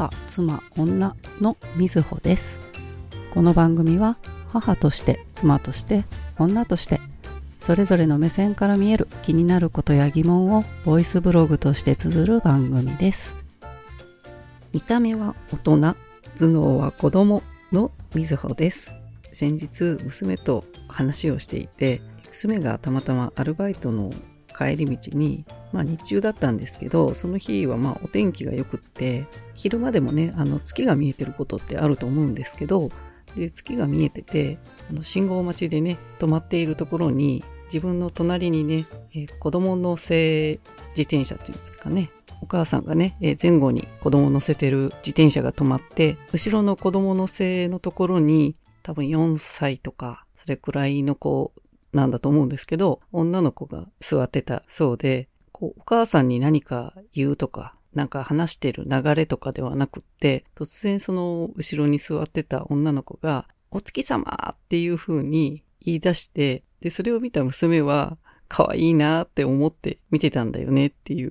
母、妻、女のみずほです。この番組は母として、妻として、女として、それぞれの目線から見える気になることや疑問をボイスブログとして綴る番組です。見た目は大人、頭脳は子供のみずほです。先日娘と話をしていて、娘がたまたまアルバイトの帰り道に、まあ日中だったんですけど、その日はまあお天気が良くって、昼間でもね、あの月が見えてることってあると思うんですけど、で、月が見えてて、あの信号待ちでね、止まっているところに、自分の隣にね、えー子供乗せ自転車っていうんですかね、お母さんがね、えー前後に子供乗せてる自転車が止まって、後ろの子供乗せのところに、多分4歳とか、それくらいの子なんだと思うんですけど、女の子が座ってたそうで、こう、お母さんに何か言うとか、なんか話してる流れとかではなくって、突然その後ろに座ってた女の子が、お月様っていう風に言い出して、で、それを見た娘は、可愛いなって思って見てたんだよねっていう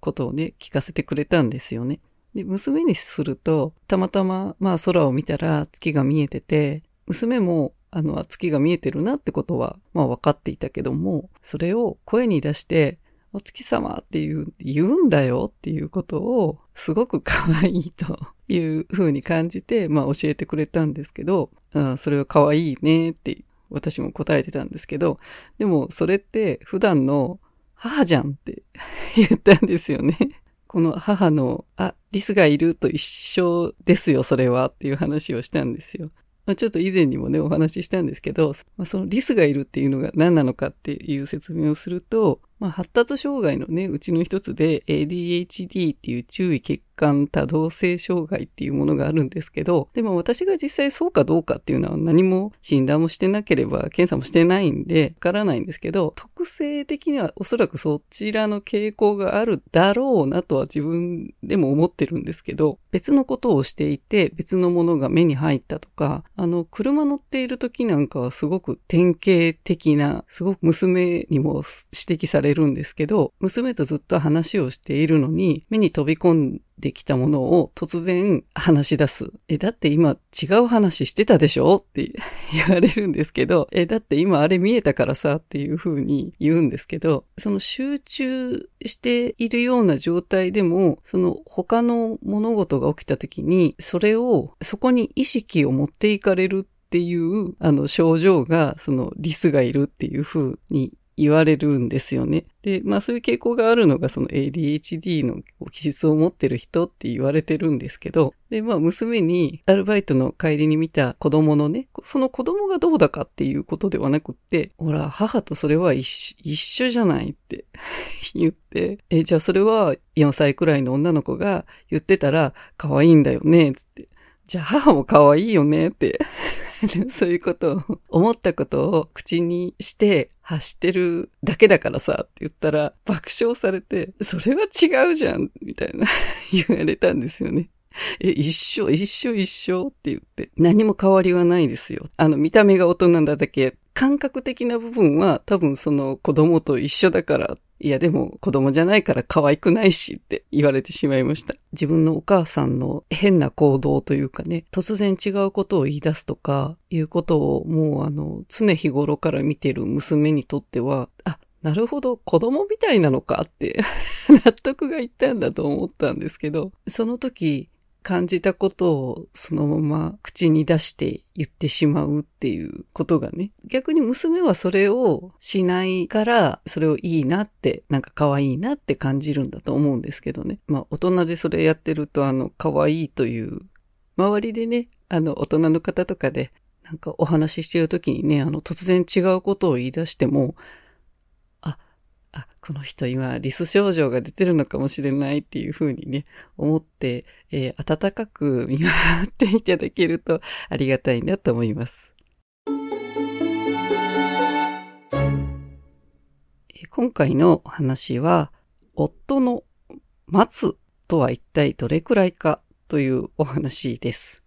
ことをね、聞かせてくれたんですよね。で、娘にすると、たまたま、まあ空を見たら月が見えてて、娘も、あの、月が見えてるなってことは、まあ分かっていたけども、それを声に出して、お月様っていう、言うんだよっていうことを、すごく可愛いという風に感じて、まあ教えてくれたんですけど、うん、それは可愛いねって私も答えてたんですけど、でもそれって普段の母じゃんって 言ったんですよね。この母の、あ、リスがいると一緒ですよ、それはっていう話をしたんですよ。ちょっと以前にもね、お話ししたんですけど、そのリスがいるっていうのが何なのかっていう説明をすると、まあ、発達障害のね、うちの一つで ADHD っていう注意欠多動性障害っていうものがあるんですけど、でも私が実際そうかどうかっていうのは何も診断もしてなければ検査もしてないんで、わからないんですけど、特性的にはおそらくそちらの傾向があるだろうなとは自分でも思ってるんですけど、別のことをしていて別のものが目に入ったとか、あの、車乗っている時なんかはすごく典型的な、すごく娘にも指摘されるんですけど、娘とずっと話をしているのに、目に飛び込んできたものを突然話し出す。え、だって今違う話してたでしょ？って 言われるんですけど、え、だって今あれ見えたからさ？っていう風に言うんですけど、その集中しているような状態でも、その他の物事が起きた時に、それを、そこに意識を持っていかれるっていう、あの症状が、そのリスがいるっていう風に言われるんですよね。で、まあそういう傾向があるのがその ADHD の気質を持ってる人って言われてるんですけど、で、まあ娘にアルバイトの帰りに見た子供のね、その子供がどうだかっていうことではなくって、ほら、母とそれは一緒一緒じゃないって 言って、え、じゃあそれは4歳くらいの女の子が言ってたら可愛いんだよね、つって。じゃあ母も可愛いよねって。そういうことを、思ったことを口にして発してるだけだからさって言ったら爆笑されて、それは違うじゃんみたいな 言われたんですよね。え、一緒、一緒、一緒って言って。何も変わりはないですよ。あの、見た目が大人なだけ。感覚的な部分は多分その子供と一緒だから、いやでも子供じゃないから可愛くないしって言われてしまいました。自分のお母さんの変な行動というかね、突然違うことを言い出すとか、いうことをもうあの、常日頃から見てる娘にとっては、あ、なるほど、子供みたいなのかって 納得がいったんだと思ったんですけど、その時感じたことをそのまま口に出して言ってしまうっていうことがね。逆に娘はそれをしないから、それをいいなって、なんか可愛いなって感じるんだと思うんですけどね。まあ大人でそれやってるとあの可愛いという、周りでね、あの大人の方とかでなんかお話ししてる時にね、あの突然違うことを言い出しても、あ、この人今リス症状が出てるのかもしれないっていうふうにね、思って、えー温かく見守っていただけるとありがたいなと思います。今回のお話は、夫の待つとは一体どれくらいかというお話です。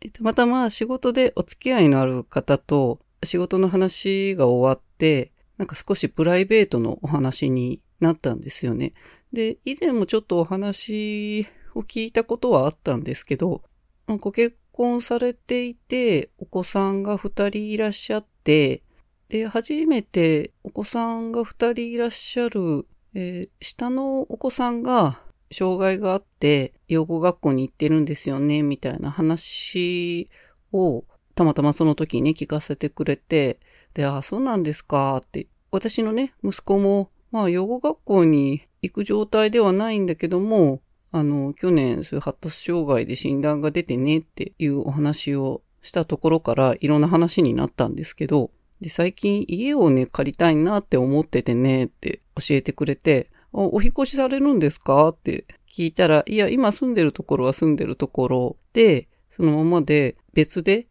えーたまたま仕事でお付き合いのある方と仕事の話が終わって、なんか少しプライベートのお話になったんですよね。で、以前もちょっとお話を聞いたことはあったんですけど、ご結婚されていて、お子さんが二人いらっしゃって、で、初めてお子さんが二人いらっしゃる、えー、下のお子さんが障害があって、養護学校に行ってるんですよね、みたいな話を、たまたまその時に聞かせてくれて、で、あ、そうなんですか、って。私のね、息子も、まあ、養護学校に行く状態ではないんだけども、あの、去年、そういう発達障害で診断が出てねっていうお話をしたところから、いろんな話になったんですけど、で、最近家をね、借りたいなって思っててねって教えてくれて、お引越しされるんですか？って聞いたら、いや、今住んでるところは住んでるところで、そのままで別で、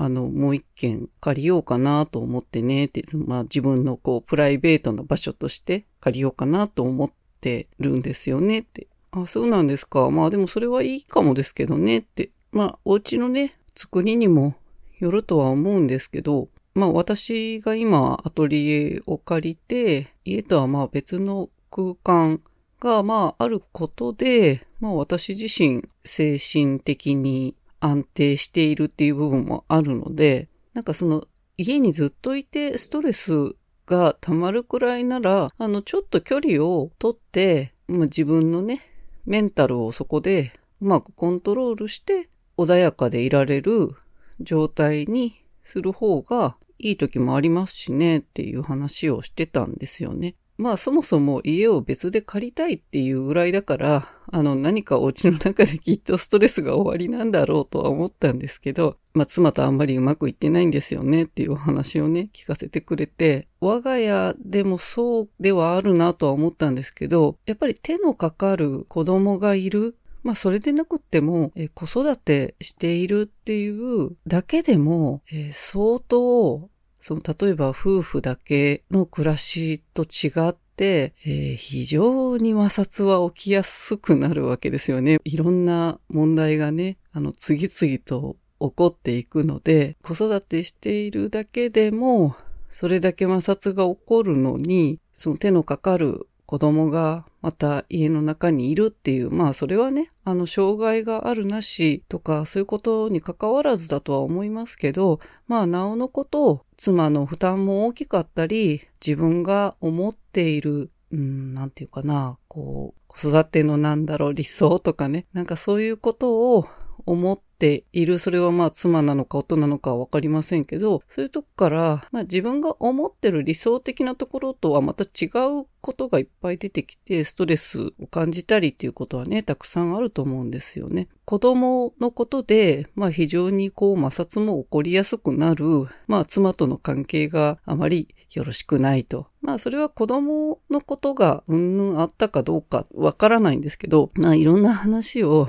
あの、もう一軒借りようかなと思ってねって、まあ自分のこう、プライベートな場所として借りようかなと思ってるんですよねって。あ、そうなんですか。まあでもそれはいいかもですけどねって。まあお家のね、作りにもよるとは思うんですけど、まあ私が今アトリエを借りて、家とはまあ別の空間が、まあ、あることで、まあ、私自身、精神的に安定しているっていう部分もあるので、なんかその、家にずっといてストレスが溜まるくらいなら、あの、ちょっと距離をとって、まあ、自分のね、メンタルをそこでうまくコントロールして穏やかでいられる状態にする方がいい時もありますしねっていう話をしてたんですよね。まあそもそも家を別で借りたいっていうぐらいだから、あの何かお家の中できっとストレスが終わりなんだろうとは思ったんですけど、まあ妻とあんまりうまくいってないんですよねっていうお話をね、聞かせてくれて、我が家でもそうではあるなとは思ったんですけど、やっぱり手のかかる子供がいる。まあそれでなくっても、え子育てしているっていうだけでも、え相当その例えば夫婦だけの暮らしと違って、えー、非常に摩擦は起きやすくなるわけですよね。いろんな問題がね、あの、次々と起こっていくので、子育てしているだけでも、それだけ摩擦が起こるのに、その手のかかる子供がまた家の中にいるっていう、まあそれはね、あの障害があるなしとかそういうことに関わらずだとは思いますけど、まあなおのこと妻の負担も大きかったり、自分が思っている、うん、なんていうかな、こう、子育てのなんだろう理想とかね、なんかそういうことを思っている、それはまあ妻なのか夫なのかはわかりませんけど、そういうとこから、まあ自分が思ってる理想的なところとはまた違うことがいっぱい出てきて、ストレスを感じたりっていうことはね、たくさんあると思うんですよね。子供のことで、まあ非常にこう摩擦も起こりやすくなる、まあ妻との関係があまりよろしくないと。まあそれは子供のことがうんぬんあったかどうかわからないんですけど、まあいろんな話を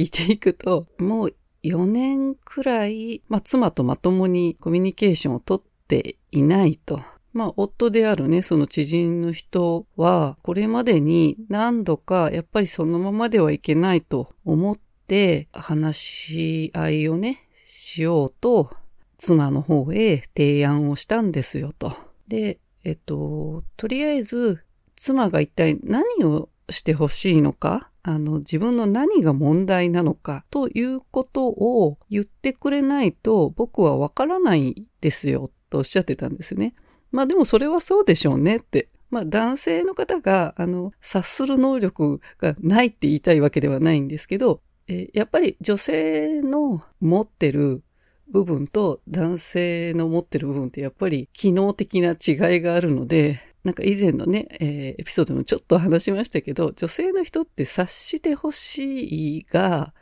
聞いていくと、もう4年くらい、まあ、妻とまともにコミュニケーションをとっていないと。まあ、夫であるね、その知人の人は、これまでに何度か、やっぱりそのままではいけないと思って、話し合いをね、しようと、妻の方へ提案をしたんですよと。で、えっと、とりあえず、妻が一体何をしてほしいのかあの、自分の何が問題なのかということを言ってくれないと僕はわからないですよとおっしゃってたんですね。まあでもそれはそうでしょうねって。まあ男性の方が、あの、察する能力がないって言いたいわけではないんですけど、えやっぱり女性の持ってる部分と男性の持ってる部分ってやっぱり機能的な違いがあるので、なんか以前のね、えー、エピソードもちょっと話しましたけど、女性の人って察してほしいが、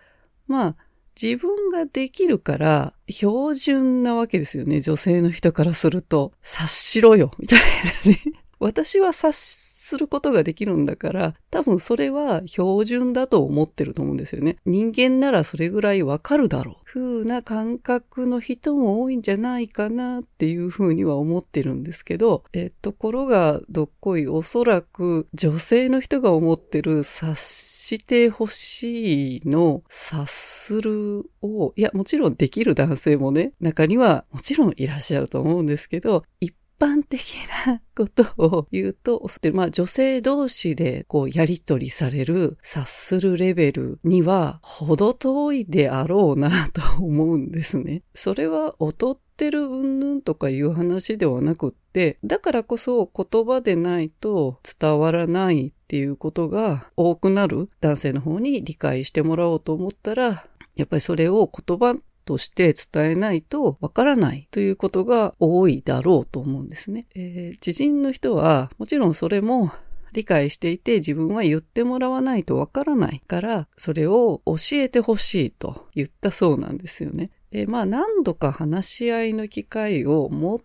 まあ、自分ができるから標準なわけですよね。女性の人からすると、察しろよ、みたいなね。私は察することができるんだから、多分それは標準だと思ってると思うんですよね。人間ならそれぐらいわかるだろう。風な感覚の人も多いんじゃないかなっていうふうには思ってるんですけど、え、ところがどっこいおそらく女性の人が思ってる察してほしいの察するを、いやもちろんできる男性もね、中にはもちろんいらっしゃると思うんですけど、一般的なことを言うと、まあ女性同士でこうやりとりされる、察するレベルには程遠いであろうなと思うんですね。それは劣ってる云々とかいう話ではなくって、だからこそ言葉でないと伝わらないっていうことが多くなる男性の方に理解してもらおうと思ったら、やっぱりそれを言葉として伝えないとわからないということが多いだろうと思うんですね。えー、知人の人はもちろんそれも理解していて自分は言ってもらわないとわからないからそれを教えてほしいと言ったそうなんですよね。えー、まあ何度か話し合いの機会を持っ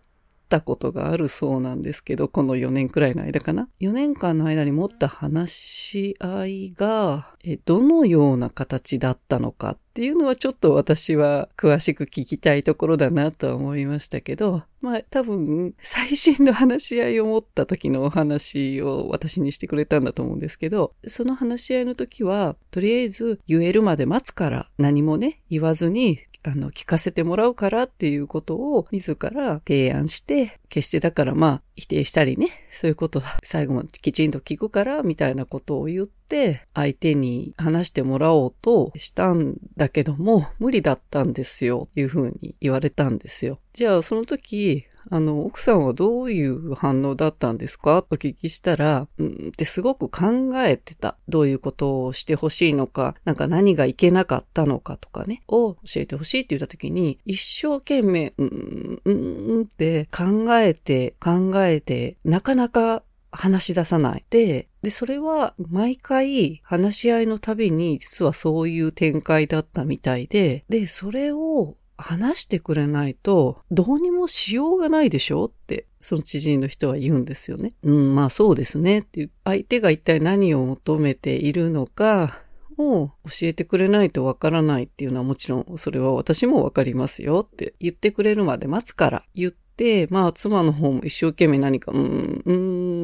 たことがあるそうなんですけど、この4年くらいの間かな？4年間の間に持った話し合いが、えどのような形だったのかっていうのはちょっと私は詳しく聞きたいところだなとは思いましたけど、まあ多分最新の話し合いを持った時のお話を私にしてくれたんだと思うんですけど、その話し合いの時はとりあえず言えるまで待つから何もね言わずにあの、聞かせてもらうからっていうことを自ら提案して、決してだからまあ、否定したりね、そういうことは最後まできちんと聞くから、みたいなことを言って、相手に話してもらおうとしたんだけども、無理だったんですよ、というふうに言われたんですよ。じゃあ、その時、あの、奥さんはどういう反応だったんですか？と聞きしたら、うんってすごく考えてた。どういうことをしてほしいのか、なんか何がいけなかったのかとかね、を教えてほしいって言った時に、一生懸命、うん、うん、って考えて、考えて、なかなか話し出さない。で、で、それは毎回話し合いのたびに実はそういう展開だったみたいで、で、それを話してくれないと、どうにもしようがないでしょって、その知人の人は言うんですよね。うん、まあそうですねっていう。相手が一体何を求めているのか、を教えてくれないとわからないっていうのはもちろんそれは私もわかりますよって言ってくれるまで待つから言って、まあ妻の方も一生懸命何か、うん、う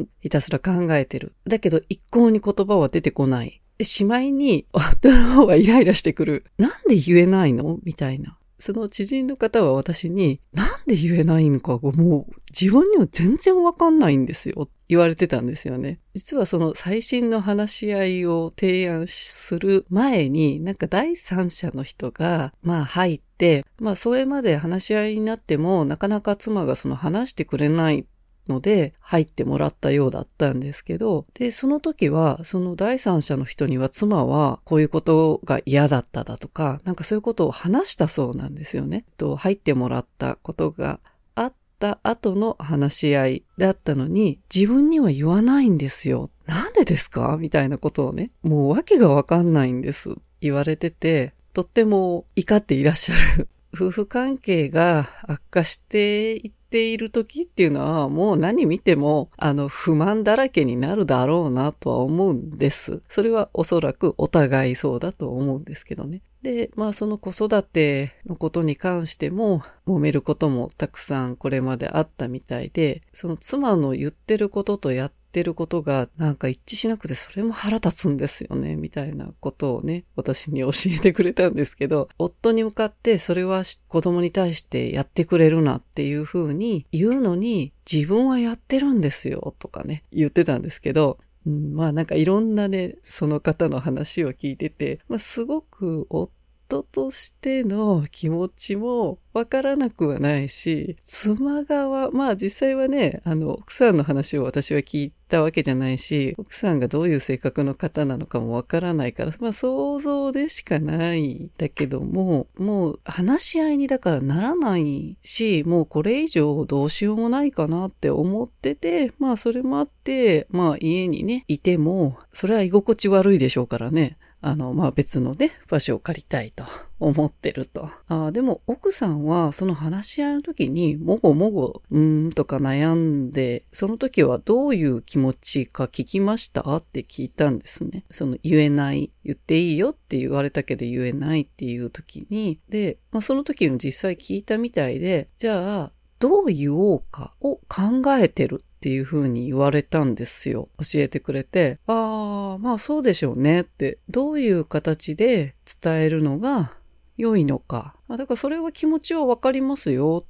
ん、ひたすら考えてる。だけど一向に言葉は出てこない。で、しまいに夫の方はイライラしてくる。なんで言えないの？みたいな。その知人の方は私に、なんで言えないのかがもう自分には全然わかんないんですよ。言われてたんですよね。実はその最新の話し合いを提案する前に、なんか第三者の人が、まあ入って、まあそれまで話し合いになっても、なかなか妻がその話してくれないので入ってもらったようだったんですけど、で、その時は、その第三者の人には妻はこういうことが嫌だっただとか、なんかそういうことを話したそうなんですよね。と、入ってもらったことがあった後の話し合いだったのに、自分には言わないんですよ。なんでですか？みたいなことをね、もう訳がわかんないんです。言われてて、とっても怒っていらっしゃる。夫婦関係が悪化していっている時っていうのはもう何見てもあの不満だらけになるだろうなとは思うんです。それはおそらくお互いそうだと思うんですけどね。で、まあその子育てのことに関しても揉めることもたくさんこれまであったみたいで、その妻の言ってることとやっってることがなんか一致しなくてそれも腹立つんですよね、みたいなことをね、私に教えてくれたんですけど、夫に向かってそれは子供に対してやってくれるなっていう風に言うのに自分はやってるんですよとかね、言ってたんですけど、うん、まあなんかいろんなね、その方の話を聞いてて、まあすごく夫人としての気持ちもわからなくはないし、妻側、まあ実際はね、あの、奥さんの話を私は聞いたわけじゃないし、奥さんがどういう性格の方なのかもわからないから、まあ想像でしかないだけども、もう話し合いにだからならないし、もうこれ以上どうしようもないかなって思ってて、まあそれもあって、まあ家にね、いても、それは居心地悪いでしょうからね。あの、まあ、別のね、場所を借りたいと思ってると。ああでも、奥さんはその話し合いの時に、もごもご、うーんとか悩んで、その時はどういう気持ちか聞きましたって聞いたんですね。その言えない、言っていいよって言われたけど言えないっていう時に、で、まあ、その時の実際聞いたみたいで、じゃあ、どう言おうかを考えてるっていう風に言われたんですよ。教えてくれて、ああ、まあそうでしょうねって、どういう形で伝えるのが良いのか。だからそれは気持ちはわかりますよ。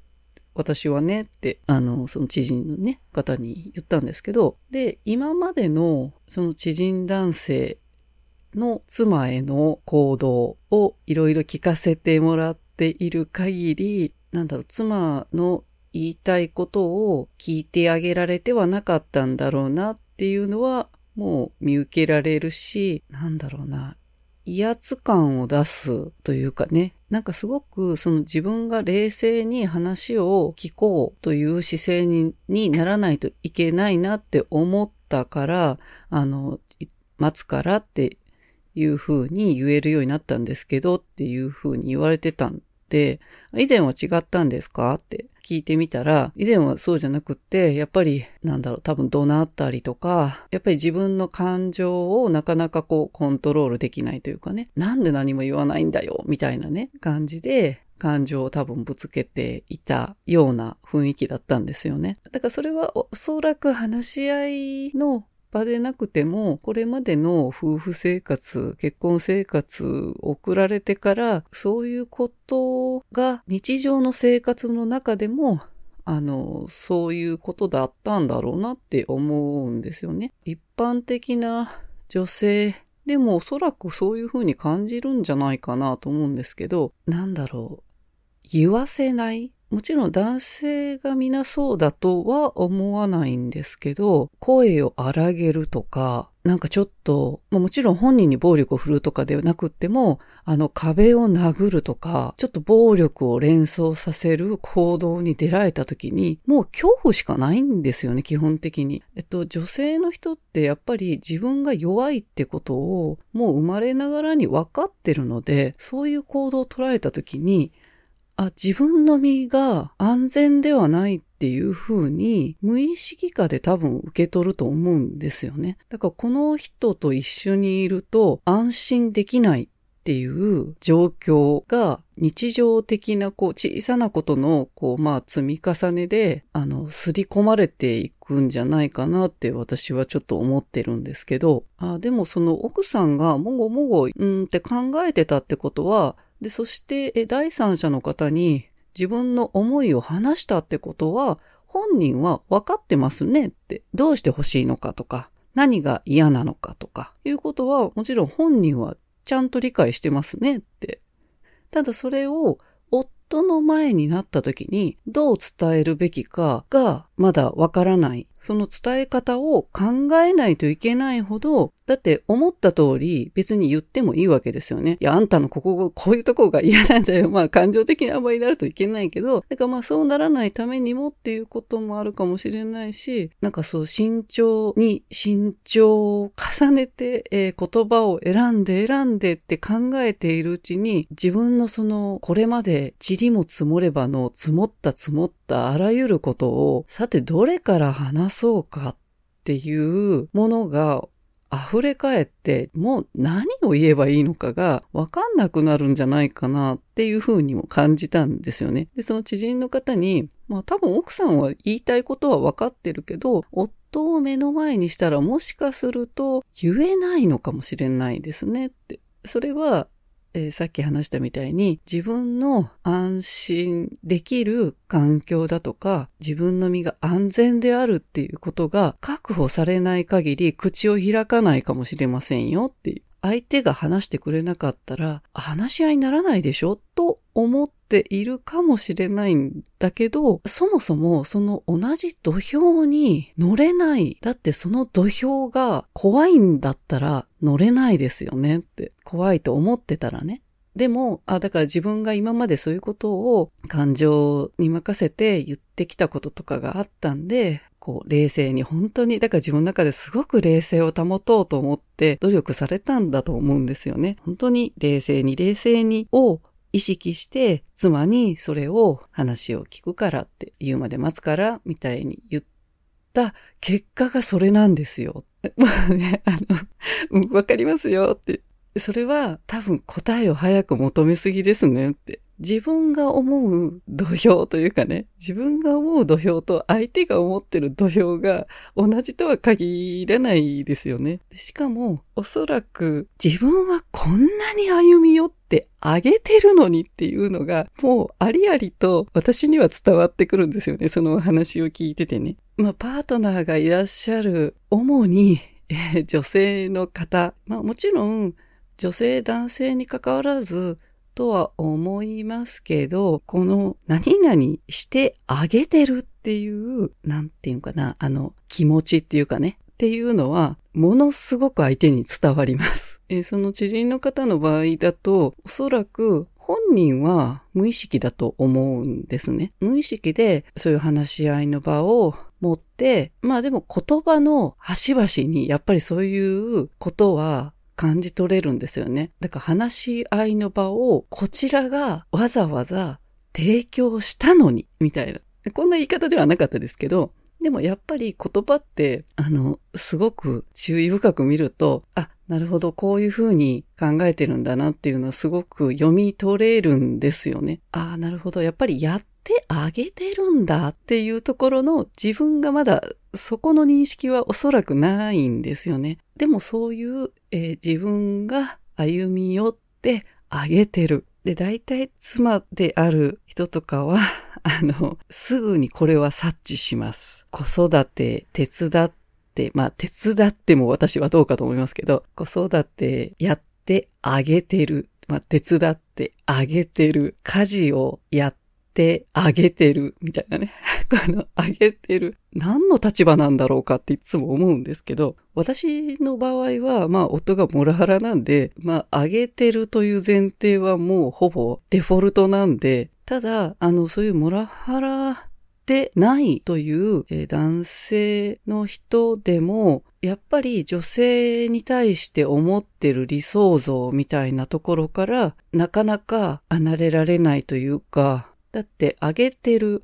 私はねって、あの、その知人のね、方に言ったんですけど、で、今までのその知人男性の妻への行動をいろいろ聞かせてもらっている限り、なんだろう、妻の言いたいことを聞いてあげられてはなかったんだろうなっていうのは、もう見受けられるし、なんだろうな、威圧感を出すというかね、なんかすごくその自分が冷静に話を聞こうという姿勢ににならないといけないなって思ったから、あの、待つからっていう風に言えるようになったんですけどっていう風に言われてたんで、以前は違ったんですか？って聞いてみたら、以前はそうじゃなくって、やっぱり、なんだろう、多分怒鳴ったりとか、やっぱり自分の感情をなかなかこうコントロールできないというかね、なんで何も言わないんだよ、みたいなね、感じで、感情を多分ぶつけていたような雰囲気だったんですよね。だからそれはおそらく話し合いの場でなくても、これまでの夫婦生活、結婚生活を送られてから、そういうことが日常の生活の中でも、あの、そういうことだったんだろうなって思うんですよね。一般的な女性でもおそらくそういうふうに感じるんじゃないかなと思うんですけど、なんだろう。言わせないもちろん男性が皆そうだとは思わないんですけど、声を荒げるとか、なんかちょっと、もちろん本人に暴力を振るとかではなくっても、あの壁を殴るとか、ちょっと暴力を連想させる行動に出られた時に、もう恐怖しかないんですよね、基本的に。えっと、女性の人ってやっぱり自分が弱いってことを、もう生まれながらに分かってるので、そういう行動を取られた時に、あ、自分の身が安全ではないっていう風に無意識化で多分受け取ると思うんですよね。だからこの人と一緒にいると安心できないっていう状況が日常的なこう小さなことのこうまあ積み重ねであの刷り込まれていくんじゃないかなって私はちょっと思ってるんですけど、あでもその奥さんがもごもごうんって考えてたってことはで、そして、え第三者の方に自分の思いを話したってことは、本人は分かってますねって、どうして欲しいのかとか、何が嫌なのかとか、いうことは、もちろん本人はちゃんと理解してますねって。ただそれを、夫の前になった時に、どう伝えるべきかが、まだ分からない。その伝え方を考えないといけないほど、だって思った通り別に言ってもいいわけですよね。いや、あんたのここ、こういうとこが嫌なんだよ。まあ感情的なあんまりなるといけないけど、だからまあそうならないためにもっていうこともあるかもしれないし、なんかそう慎重に慎重を重ねて、えー言葉を選んで選んでって考えているうちに、自分のその、これまで塵も積もればの積もった積もったあらゆることを、さてどれから話そうかっていうものが溢れ返って、もう何を言えばいいのかがわかんなくなるんじゃないかなっていうふうにも感じたんですよね。で、その知人の方に、まあ多分奥さんは言いたいことはわかってるけど、夫を目の前にしたらもしかすると言えないのかもしれないですねって。それはえーさっき話したみたいに自分の安心できる環境だとか自分の身が安全であるっていうことが確保されない限り口を開かないかもしれませんよっていう。相手が話してくれなかったら話し合いにならないでしょと思っているかもしれないんだけど、そもそもその同じ土俵に乗れない。だってその土俵が怖いんだったら乗れないですよねって。怖いと思ってたらね。でも、あ、だから自分が今までそういうことを感情に任せて言ってきたこととかがあったんで、こう、冷静に本当に、だから自分の中ですごく冷静を保とうと思って努力されたんだと思うんですよね。本当に冷静に冷静にを意識して、妻にそれを話を聞くからって言うまで待つから、みたいに言った結果がそれなんですよ。まあね、あの、わかりますよって。それは多分答えを早く求めすぎですねって。自分が思う土俵というかね、自分が思う土俵と相手が思ってる土俵が同じとは限らないですよね。しかも、おそらく自分はこんなに歩み寄ってあげてるのにっていうのが、もうありありと私には伝わってくるんですよね。その話を聞いててね。まあ、パートナーがいらっしゃる、主に、えー、女性の方。まあ、もちろん、女性男性に関わらず、とは思いますけど、この何々してあげてるっていう、なんていうかな、あの気持ちっていうかね、っていうのは、ものすごく相手に伝わります。えその知人の方の場合だと、おそらく本人は無意識だと思うんですね。無意識でそういう話し合いの場を持って、まあでも言葉の端々にやっぱりそういうことは感じ取れるんですよね。だから話し合いの場をこちらがわざわざ提供したのに、みたいな。こんな言い方ではなかったですけど、でもやっぱり言葉って、あの、すごく注意深く見ると、あ、なるほど、こういうふうに考えてるんだなっていうのはすごく読み取れるんですよね。ああ、なるほど、やっぱりやってあげてるんだっていうところの自分がまだそこの認識はおそらくないんですよね。でもそういう、えー、自分が歩み寄ってあげてる。で、大体妻である人とかは、あの、すぐにこれは察知します。子育て手伝って、まあ手伝っても私はどうかと思いますけど、子育てやってあげてる。まあ手伝ってあげてる。家事をやってあげてる。みたいなね。あの、あげてる。何の立場なんだろうかっていつも思うんですけど、私の場合は、まあ、夫がモラハラなんで、まあ、あげてるという前提はもうほぼデフォルトなんで、ただ、あの、そういうモラハラでないという、え男性の人でも、やっぱり女性に対して思ってる理想像みたいなところから、なかなか離れられないというか、だってあげてる、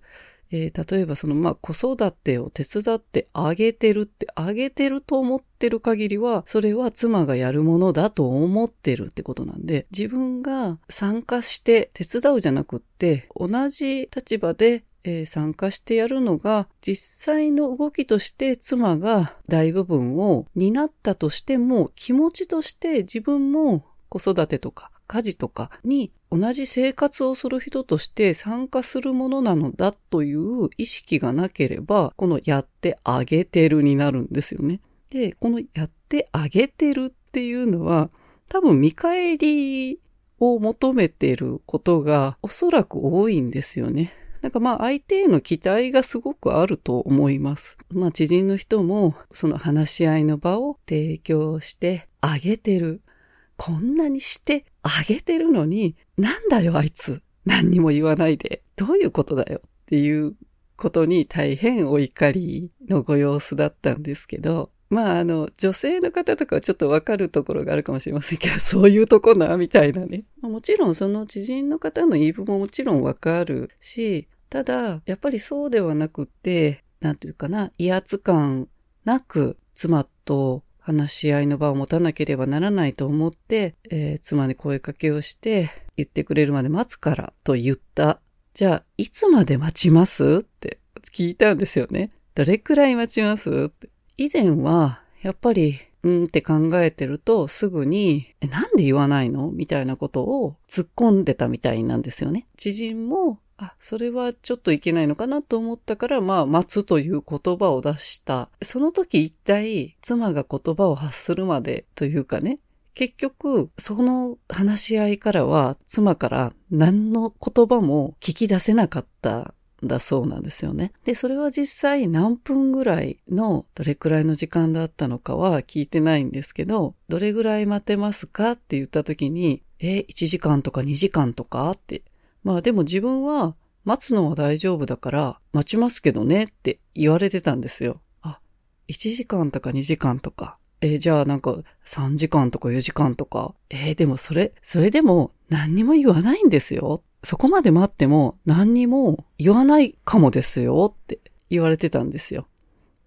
えー、例えばそのまあ子育てを手伝ってあげてるってあげてると思ってる限りはそれは妻がやるものだと思ってるってことなんで自分が参加して手伝うじゃなくって同じ立場でえ、参加してやるのが実際の動きとして妻が大部分を担ったとしても気持ちとして自分も子育てとか家事とかに同じ生活をする人として参加するものなのだという意識がなければ、このやってあげてるになるんですよね。で、このやってあげてるっていうのは、多分見返りを求めていることがおそらく多いんですよね。なんかまあ相手への期待がすごくあると思います。まあ知人の人もその話し合いの場を提供してあげてる。こんなにしてあげてるのに、なんだよあいつ。何にも言わないで。どういうことだよっていうことに大変お怒りのご様子だったんですけど、まああの、女性の方とかはちょっとわかるところがあるかもしれませんけど、そういうとこな、みたいなね。もちろんその知人の方の言い分ももちろんわかるし、ただ、やっぱりそうではなくて、なんていうかな、威圧感なく妻と話し合いの場を持たなければならないと思って、えー、妻に声かけをして、言ってくれるまで待つからと言った。じゃあ、いつまで待ちます？って聞いたんですよね。どれくらい待ちます？って。以前は、やっぱり、うんって考えてると、すぐに、え、なんで言わないの？みたいなことを突っ込んでたみたいなんですよね。知人も、あ、それはちょっといけないのかなと思ったから、まあ、待つという言葉を出した。その時一体、妻が言葉を発するまでというかね、結局、その話し合いからは、妻から何の言葉も聞き出せなかったんだそうなんですよね。で、それは実際何分ぐらいの、どれくらいの時間だったのかは聞いてないんですけど、どれぐらい待てますかって言った時に、え、1時間とか2時間とかってまあでも自分は待つのは大丈夫だから待ちますけどねって言われてたんですよ。あ、1時間とか2時間とか。えー、じゃあなんか3時間とか4時間とか。えー、でもそれ、それでも何にも言わないんですよ。そこまで待っても何にも言わないかもですよって言われてたんですよ。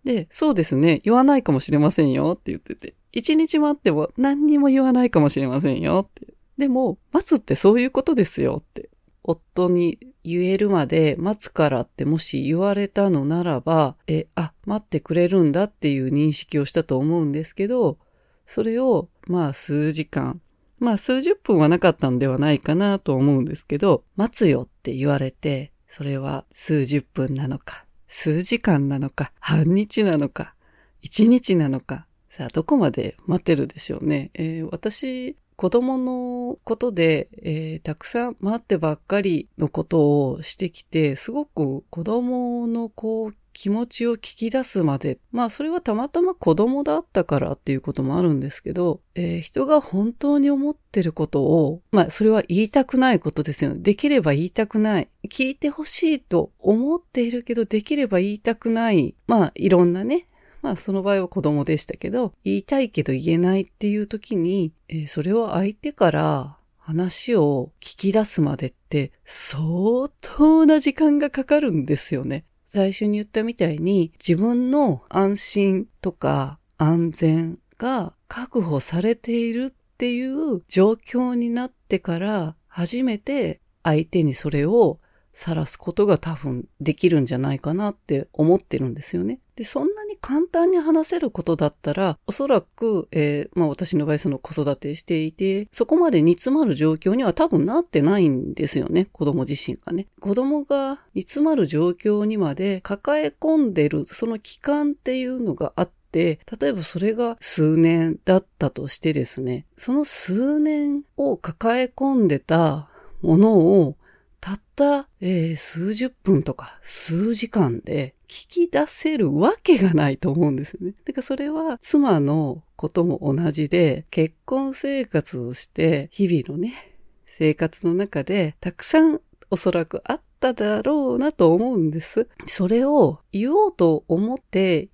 で、そうですね、言わないかもしれませんよって言ってて。1日待っても何にも言わないかもしれませんよって。でも、待つってそういうことですよって夫に言えるまで待つからってもし言われたのならば、え、あ、待ってくれるんだっていう認識をしたと思うんですけど、それをまあ数時間、まあ数十分はなかったんではないかなと思うんですけど、待つよって言われて、それは数十分なのか、数時間なのか、半日なのか、一日なのか、さあどこまで待てるでしょうね。えー、私、子供のことで、えー、たくさん待ってばっかりのことをしてきて、すごく子供のこう気持ちを聞き出すまで、まあそれはたまたま子供だったからっていうこともあるんですけど、えー、人が本当に思ってることを、まあそれは言いたくないことですよね。できれば言いたくない。聞いてほしいと思っているけど、できれば言いたくない。まあいろんなね、まあその場合は子供でしたけど、言いたいけど言えないっていう時に、えー、それを相手から話を聞き出すまでって相当な時間がかかるんですよね。最初に言ったみたいに自分の安心とか安全が確保されているっていう状況になってから初めて相手にそれを晒すことが多分できるんじゃないかなって思ってるんですよね。で、そんなに簡単に話せることだったら、おそらく、えー、まあ私の場合その子育てしていて、そこまで煮詰まる状況には多分なってないんですよね。子供自身がね。子供が煮詰まる状況にまで抱え込んでる、その期間っていうのがあって、例えばそれが数年だったとしてですね、その数年を抱え込んでたものをたった、えー、数十分とか数時間で聞き出せるわけがないと思うんですよね。だからそれは妻のことも同じで、結婚生活をして日々のね、生活の中でたくさんおそらくあっただろうなと思うんです。それを言おうと思って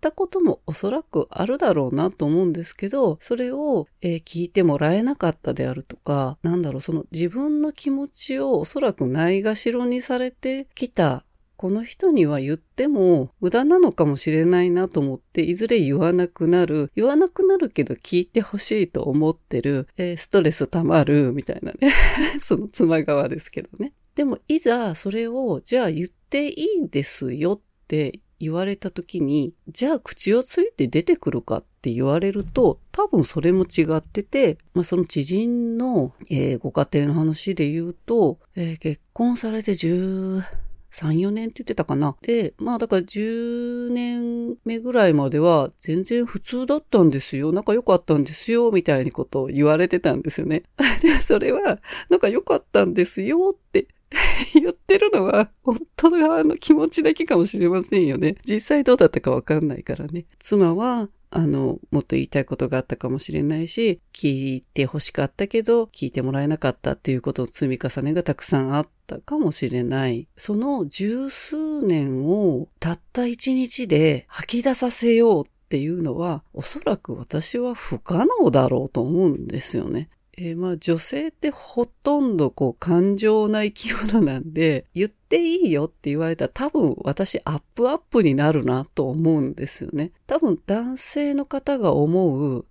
ったこともおそらくあるだろうなと思うんですけど、それを、えー、聞いてもらえなかったであるとか、なんだろう、その自分の気持ちをおそらくないがしろにされてきたこの人には言っても無駄なのかもしれないなと思って、いずれ言わなくなる。言わなくなるけど聞いてほしいと思ってる。えー、ストレス溜まる、みたいなね。その妻側ですけどね。でもいざそれを、じゃあ言っていいですよって言われた時に、じゃあ口をついて出てくるかって言われると、多分それも違ってて、まあ、その知人の、えー、ご家庭の話で言うと、えー、結婚されて10、3、4年って言ってたかな。で、まあだから10年目ぐらいまでは全然普通だったんですよ。仲良かったんですよ。みたいなことを言われてたんですよね。それは仲良かったんですよって 言ってるのは、夫側の気持ちだけかもしれませんよね。実際どうだったかわかんないからね。妻は、あの、もっと言いたいことがあったかもしれないし、聞いて欲しかったけど、聞いてもらえなかったっていうことの積み重ねがたくさんあったかもしれない。その十数年をたった一日で吐き出させようっていうのは、おそらく私は不可能だろうと思うんですよね。えー、まあ女性ってほとんどこう感情な生き物なんで、言っていいよって言われたら多分私アップアップになるなと思うんですよね。多分男性の方が思う思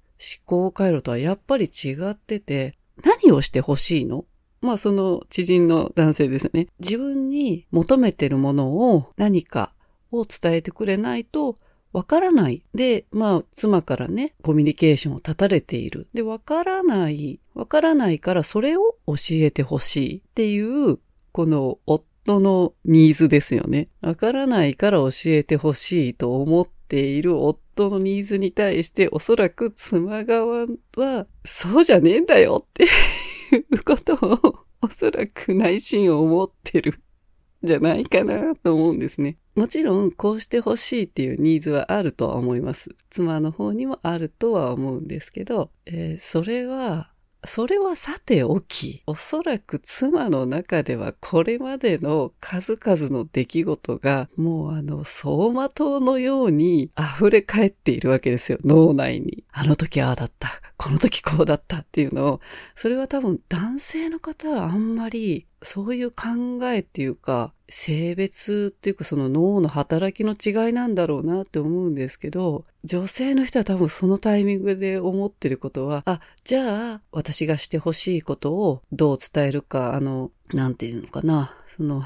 考回路とはやっぱり違ってて、何をしてほしいの？まあその知人の男性ですね。自分に求めてるものを何かを伝えてくれないとわからない。で、まあ、妻からね、コミュニケーションを立たれている。で、わからない。わからないからそれを教えてほしいっていう、この夫のニーズですよね。わからないから教えてほしいと思っている夫のニーズに対して、おそらく妻側は、そうじゃねえんだよっていうことを、おそらく内心を思ってるじゃないかなと思うんですね。もちろんこうしてほしいっていうニーズはあるとは思います。妻の方にもあるとは思うんですけど、えー、それはそれはさておき、おそらく妻の中ではこれまでの数々の出来事がもうあの走馬灯のように溢れ返っているわけですよ、脳内に。あの時ああだった。この時こうだったっていうのを、それは多分男性の方はあんまりそういう考えっていうか、性別っていうかその脳の働きの違いなんだろうなって思うんですけど、女性の人は多分そのタイミングで思ってることは、あ、じゃあ私がしてほしいことをどう伝えるか、あの、なんていうのかな、その、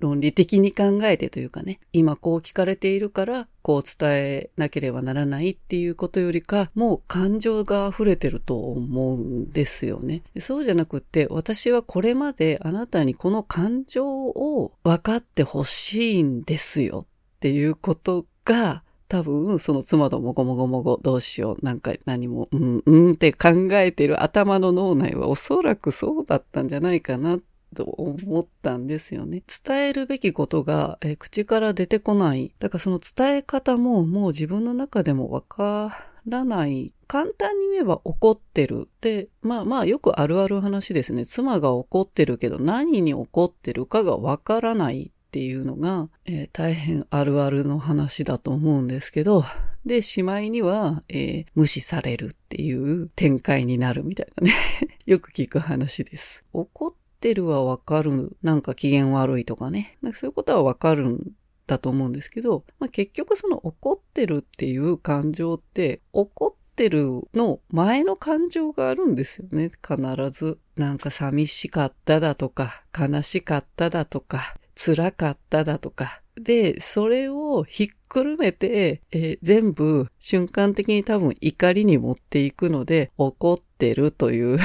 論理的に考えてというかね、今こう聞かれているからこう伝えなければならないっていうことよりか、もう感情が溢れてると思うんですよね。そうじゃなくって、私はこれまであなたにこの感情を分かってほしいんですよっていうことが、多分、その妻ともごもごもごどうしよう、なんか何も、うん、うんって考えてる頭の脳内はおそらくそうだったんじゃないかなと思ったんですよね。伝えるべきことが、え口から出てこない。だからその伝え方ももう自分の中でもわからない。簡単に言えば怒ってる。で、まあまあよくあるある話ですね。妻が怒ってるけど何に怒ってるかがわからないっていうのが、えー、大変あるあるの話だと思うんですけど、で、しまいには、えー、無視されるっていう展開になるみたいなね よく聞く話です。怒っってるはわかる。なんか機嫌悪いとかね。なんかそういうことはわかるんだと思うんですけど、まあ、結局その怒ってるっていう感情って、怒ってるの前の感情があるんですよね。必ず。なんか寂しかっただとか、悲しかっただとか、辛かっただとか。で、それをひっくるめて、えー、全部瞬間的に多分怒りに持っていくので、怒ってるという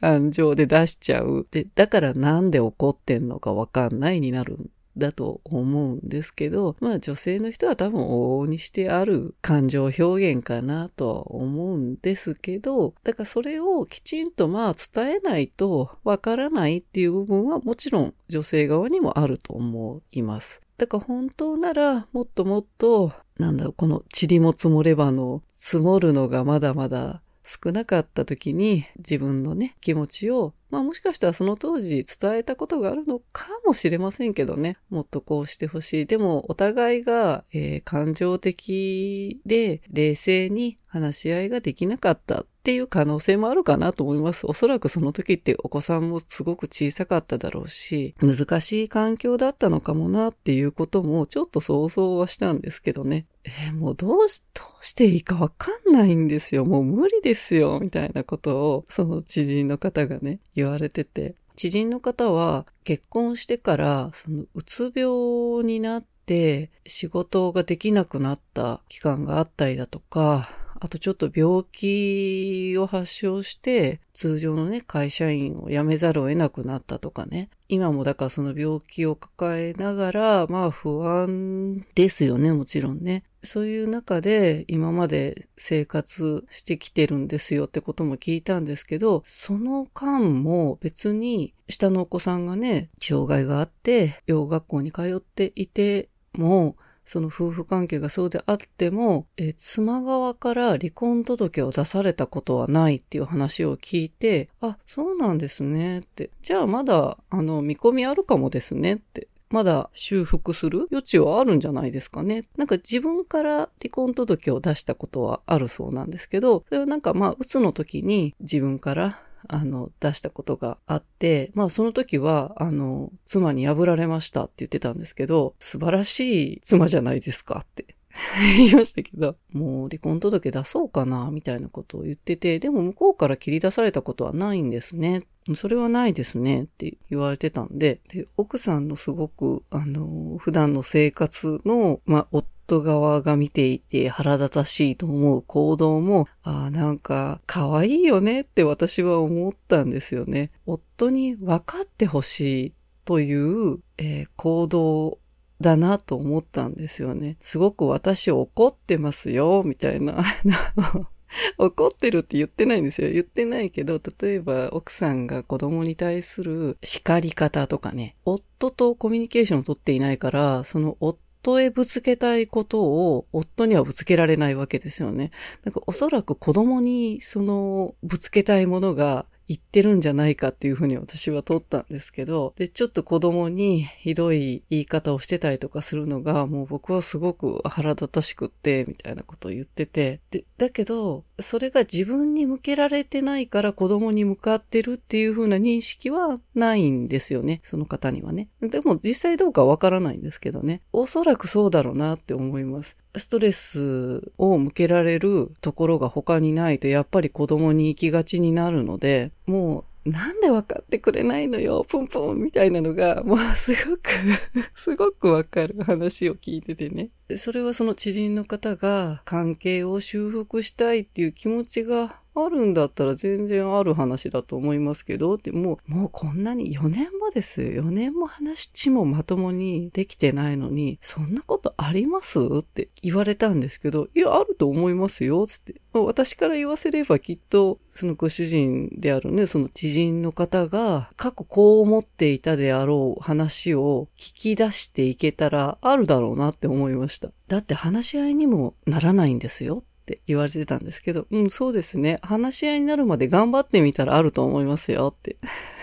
感情で出しちゃう。で、だからなんで怒ってんのかわかんないになるんだと思うんですけど、まあ女性の人は多分往々にしてある感情表現かなとは思うんですけど、だからそれをきちんとまあ伝えないとわからないっていう部分はもちろん女性側にもあると思います。だから本当ならもっともっと、なんだろう、この塵も積もればの積もるのがまだまだ少なかった時に自分のね、気持ちをまあもしかしたらその当時伝えたことがあるのかもしれませんけどね。もっとこうしてほしい。でもお互いが、えー、感情的で冷静に話し合いができなかったっていう可能性もあるかなと思います。おそらくその時ってお子さんもすごく小さかっただろうし、難しい環境だったのかもなっていうこともちょっと想像はしたんですけどね。えー、もうどうし、どうしていいかわかんないんですよ。もう無理ですよ。みたいなことを、その知人の方がね、言われてて。知人の方は結婚してからそのうつ病になって仕事ができなくなった期間があったりだとか、あとちょっと病気を発症して、通常のね、会社員を辞めざるを得なくなったとかね。今もだからその病気を抱えながら、まあ不安ですよね、もちろんね。そういう中で今まで生活してきてるんですよってことも聞いたんですけど、その間も別に下のお子さんがね、障害があって、養学校に通っていても、その夫婦関係がそうであっても、え妻側から離婚届を出されたことはないっていう話を聞いて、あ、そうなんですねって。じゃあまだ、あの、見込みあるかもですねって。まだ修復する？余地はあるんじゃないですかね。なんか自分から離婚届を出したことはあるそうなんですけど、それはなんかまあ、うつの時に自分からあの、出したことがあって、まあその時は、あの、妻に破られましたって言ってたんですけど、素晴らしい妻じゃないですかって 言いましたけど、もう離婚届出そうかな、みたいなことを言ってて、でも向こうから切り出されたことはないんですね。それはないですねって言われてたんで、で奥さんのすごく、あの、普段の生活の、まあ、夫側が見ていて腹立たしいと思う行動も、ああ、なんか、可愛いよねって私は思ったんですよね。夫に分かってほしいという、えー、行動だなと思ったんですよね。すごく私怒ってますよ、みたいな。怒ってるって言ってないんですよ。言ってないけど、例えば奥さんが子供に対する叱り方とかね、夫とコミュニケーションをとっていないから、その夫夫へぶつけたいことを夫にはぶつけられないわけですよね。なんかおそらく子供にそのぶつけたいものが言ってるんじゃないかっていうふうに私は取ったんですけど、で、ちょっと子供にひどい言い方をしてたりとかするのが、もう僕はすごく腹立たしくって、みたいなことを言ってて、で、だけど、それが自分に向けられてないから子供に向かってるっていう風な認識はないんですよね。その方にはね。でも実際どうかわからないんですけどね。おそらくそうだろうなって思います。ストレスを向けられるところが他にないとやっぱり子供に行きがちになるので、もうなんで分かってくれないのよ、プンプンみたいなのが、もうすごく すごく分かる話を聞いててね。それはその知人の方が関係を修復したいっていう気持ちがあるんだったら全然ある話だと思いますけど、ってもう、もうこんなに4年もですよ。4年も話もまともにできてないのに、そんなことあります？って言われたんですけど、いや、あると思いますよ、つって。私から言わせればきっと、そのご主人であるね、その知人の方が、過去こう思っていたであろう話を聞き出していけたらあるだろうなって思いました。だって話し合いにもならないんですよ。って言われてたんですけど、うん、そうですね。話し合いになるまで頑張ってみたらあると思いますよって。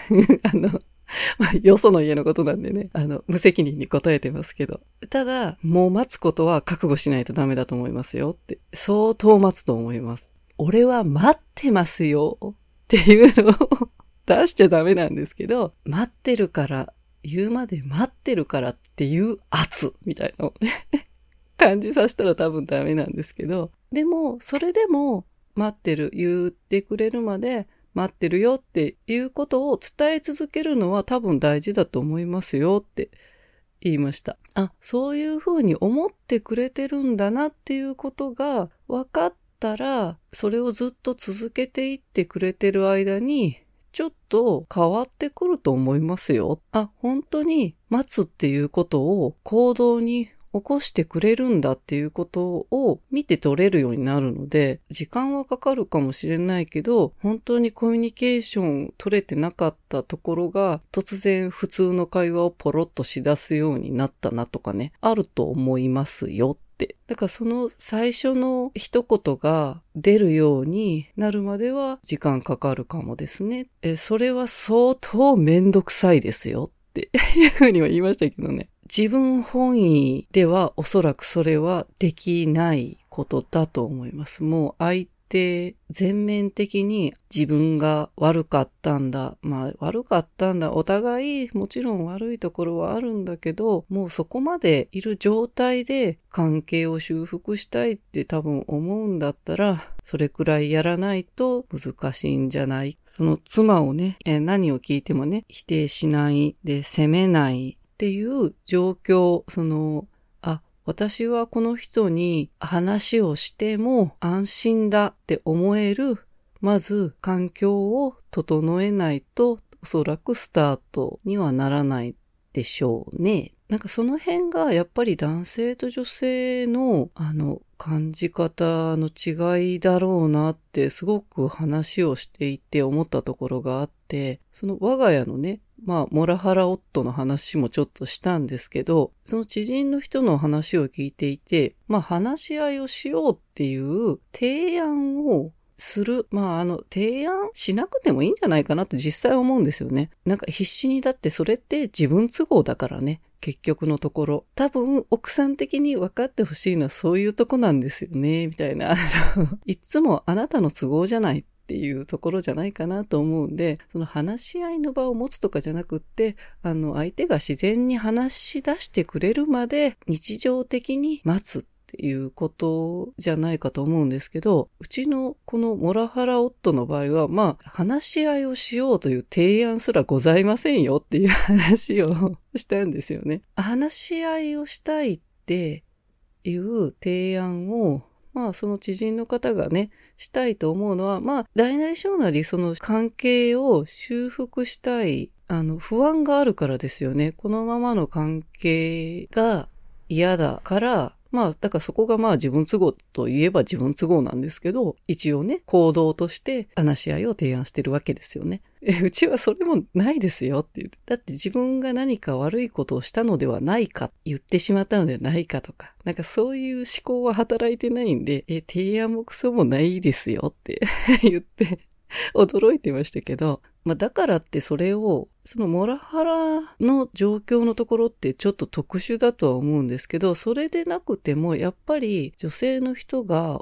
あの、まあ、よその家のことなんでね、あの、無責任に答えてますけど。ただ、もう待つことは覚悟しないとダメだと思いますよって。相当待つと思います。俺は待ってますよっていうのを 出しちゃダメなんですけど、待ってるから、言うまで待ってるからっていう圧みたいなのをね感じさせたら多分ダメなんですけど、でも、それでも待ってる、言ってくれるまで待ってるよっていうことを伝え続けるのは多分大事だと思いますよって言いました。あ、そういうふうに思ってくれてるんだなっていうことが分かったら、それをずっと続けていってくれてる間に、ちょっと変わってくると思いますよ。あ、本当に待つっていうことを行動に起こしてくれるんだっていうことを見て取れるようになるので、時間はかかるかもしれないけど、本当にコミュニケーション取れてなかったところが、突然普通の会話をポロッとしだすようになったなとかね、あると思いますよだからその最初の一言が出るようになるまでは時間かかるかもですね。えそれは相当めんどくさいですよって いうふうには言いましたけどね。自分本位ではおそらくそれはできないことだと思います。もう相手全面的に自分が悪かったんだ。まあ悪かったんだ。お互いもちろん悪いところはあるんだけど、もうそこまでいる状態で関係を修復したいって多分思うんだったら、それくらいやらないと難しいんじゃない？その妻をね、え何を聞いてもね、否定しないで責めないっていう状況、その、あ、私はこの人に話をしても安心だって思える、まず環境を整えないとおそらくスタートにはならないでしょうね。なんかその辺がやっぱり男性と女性のあの感じ方の違いだろうなってすごく話をしていて思ったところがあって、その我が家のね、まあ、モラハラ夫の話もちょっとしたんですけど、その知人の人の話を聞いていて、まあ、話し合いをしようっていう提案をする。まあ、あの、提案しなくてもいいんじゃないかなって実際思うんですよね。なんか必死にだってそれって自分都合だからね。結局のところ。多分、奥さん的に分かってほしいのはそういうとこなんですよね、みたいな。いつもあなたの都合じゃないっっていうところじゃないかなと思うんで、その話し合いの場を持つとかじゃなくって、あの、相手が自然に話し出してくれるまで日常的に待つっていうことじゃないかと思うんですけど、うちのこのモラハラ夫の場合は、まあ、話し合いをしようという提案すらございませんよっていう話をしたんですよね。話し合いをしたいっていう提案をまあその知人の方がね、したいと思うのは、まあ大なり小なりその関係を修復したい、あの不安があるからですよね。このままの関係が嫌だから、まあ、だからそこがまあ自分都合といえば自分都合なんですけど、一応ね、行動として話し合いを提案してるわけですよね。え、うちはそれもないですよって言って。だって自分が何か悪いことをしたのではないか、言ってしまったのではないかとか、なんかそういう思考は働いてないんで、え、提案もクソもないですよって 言って驚いてましたけど、まあ、だからってそれを、そのモラハラの状況のところってちょっと特殊だとは思うんですけど、それでなくても、やっぱり女性の人が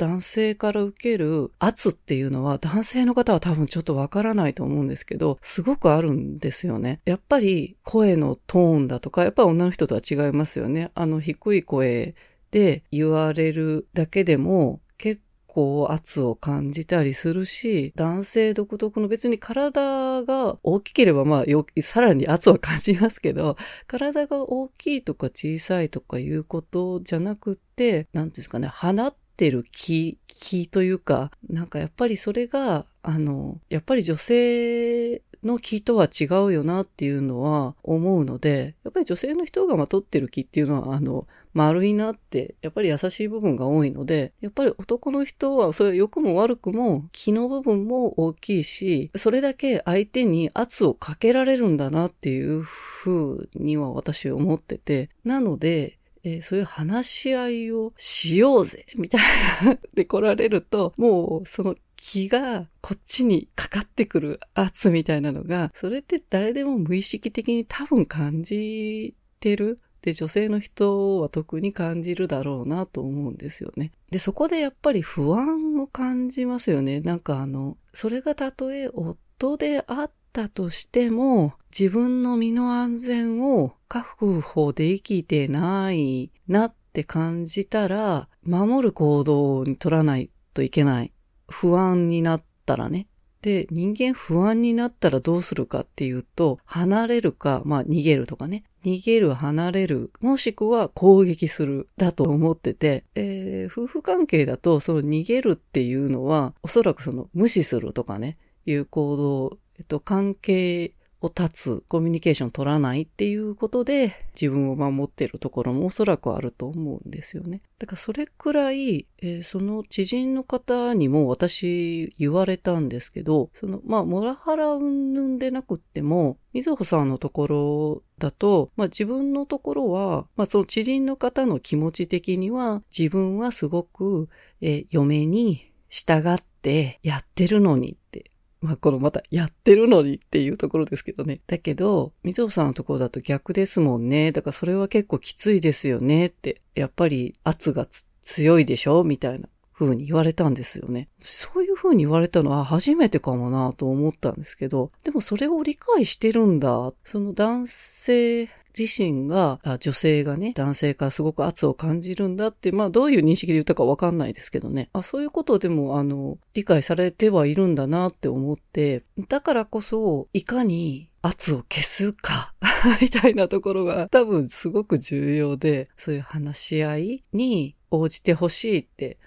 男性から受ける圧っていうのは男性の方は多分ちょっとわからないと思うんですけど、すごくあるんですよね。やっぱり声のトーンだとか、やっぱ女の人とは違いますよね。あの低い声で言われるだけでも結こう圧を感じたりするし、男性独特の別に体が大きければまあさらに圧は感じますけど、体が大きいとか小さいとかいうことじゃなくて、なんですかね、放ってる気、気というか、なんかやっぱりそれが、あの、やっぱり女性の木とは違うよなっていうのは思うので、やっぱり女性の人がまとってる木っていうのは、あの、丸いなって、やっぱり優しい部分が多いので、やっぱり男の人は、それ良くも悪くも、気の部分も大きいし、それだけ相手に圧をかけられるんだなっていうふうには私思ってて、なので、えー、そういう話し合いをしようぜみたいなで来られると、もうその気がこっちにかかってくる圧みたいなのが、それって誰でも無意識的に多分感じてる。で、女性の人は特に感じるだろうなと思うんですよね。で、そこでやっぱり不安を感じますよね。なんかあの、それがたとえ夫であったとしても、自分の身の安全を確保できてないなって感じたら、守る行動に取らないといけない。不安になったらね。で、人間不安になったらどうするかっていうと、離れるか、まあ逃げるとかね。逃げる、離れる、もしくは攻撃する、だと思ってて、えー、夫婦関係だと、その逃げるっていうのは、おそらくその無視するとかね、いう行動、えっと、関係を断つ、コミュニケーション取らないっていうことで自分を守っているところもおそらくあると思うんですよね。だからそれくらい、えー、その知人の方にも私言われたんですけど、その、まあ、モラハラ云々でなくっても、みずほさんのところだと、まあ、自分のところは、まあ、その知人の方の気持ち的には、自分はすごく、えー、嫁に従ってやってるのにまあこのまたやってるのにっていうところですけどね。だけど、みぞさんのところだと逆ですもんね。だからそれは結構きついですよねって。やっぱり圧が強いでしょ？みたいな風に言われたんですよね。そういう風に言われたのは初めてかもなと思ったんですけど、でもそれを理解してるんだ。その男性自身が、女性がね、男性からすごく圧を感じるんだって、まあどういう認識で言ったかわかんないですけどね。あそういうことでも、あの、理解されてはいるんだなって思って、だからこそ、いかに圧を消すか みたいなところが多分すごく重要で、そういう話し合いに応じてほしいって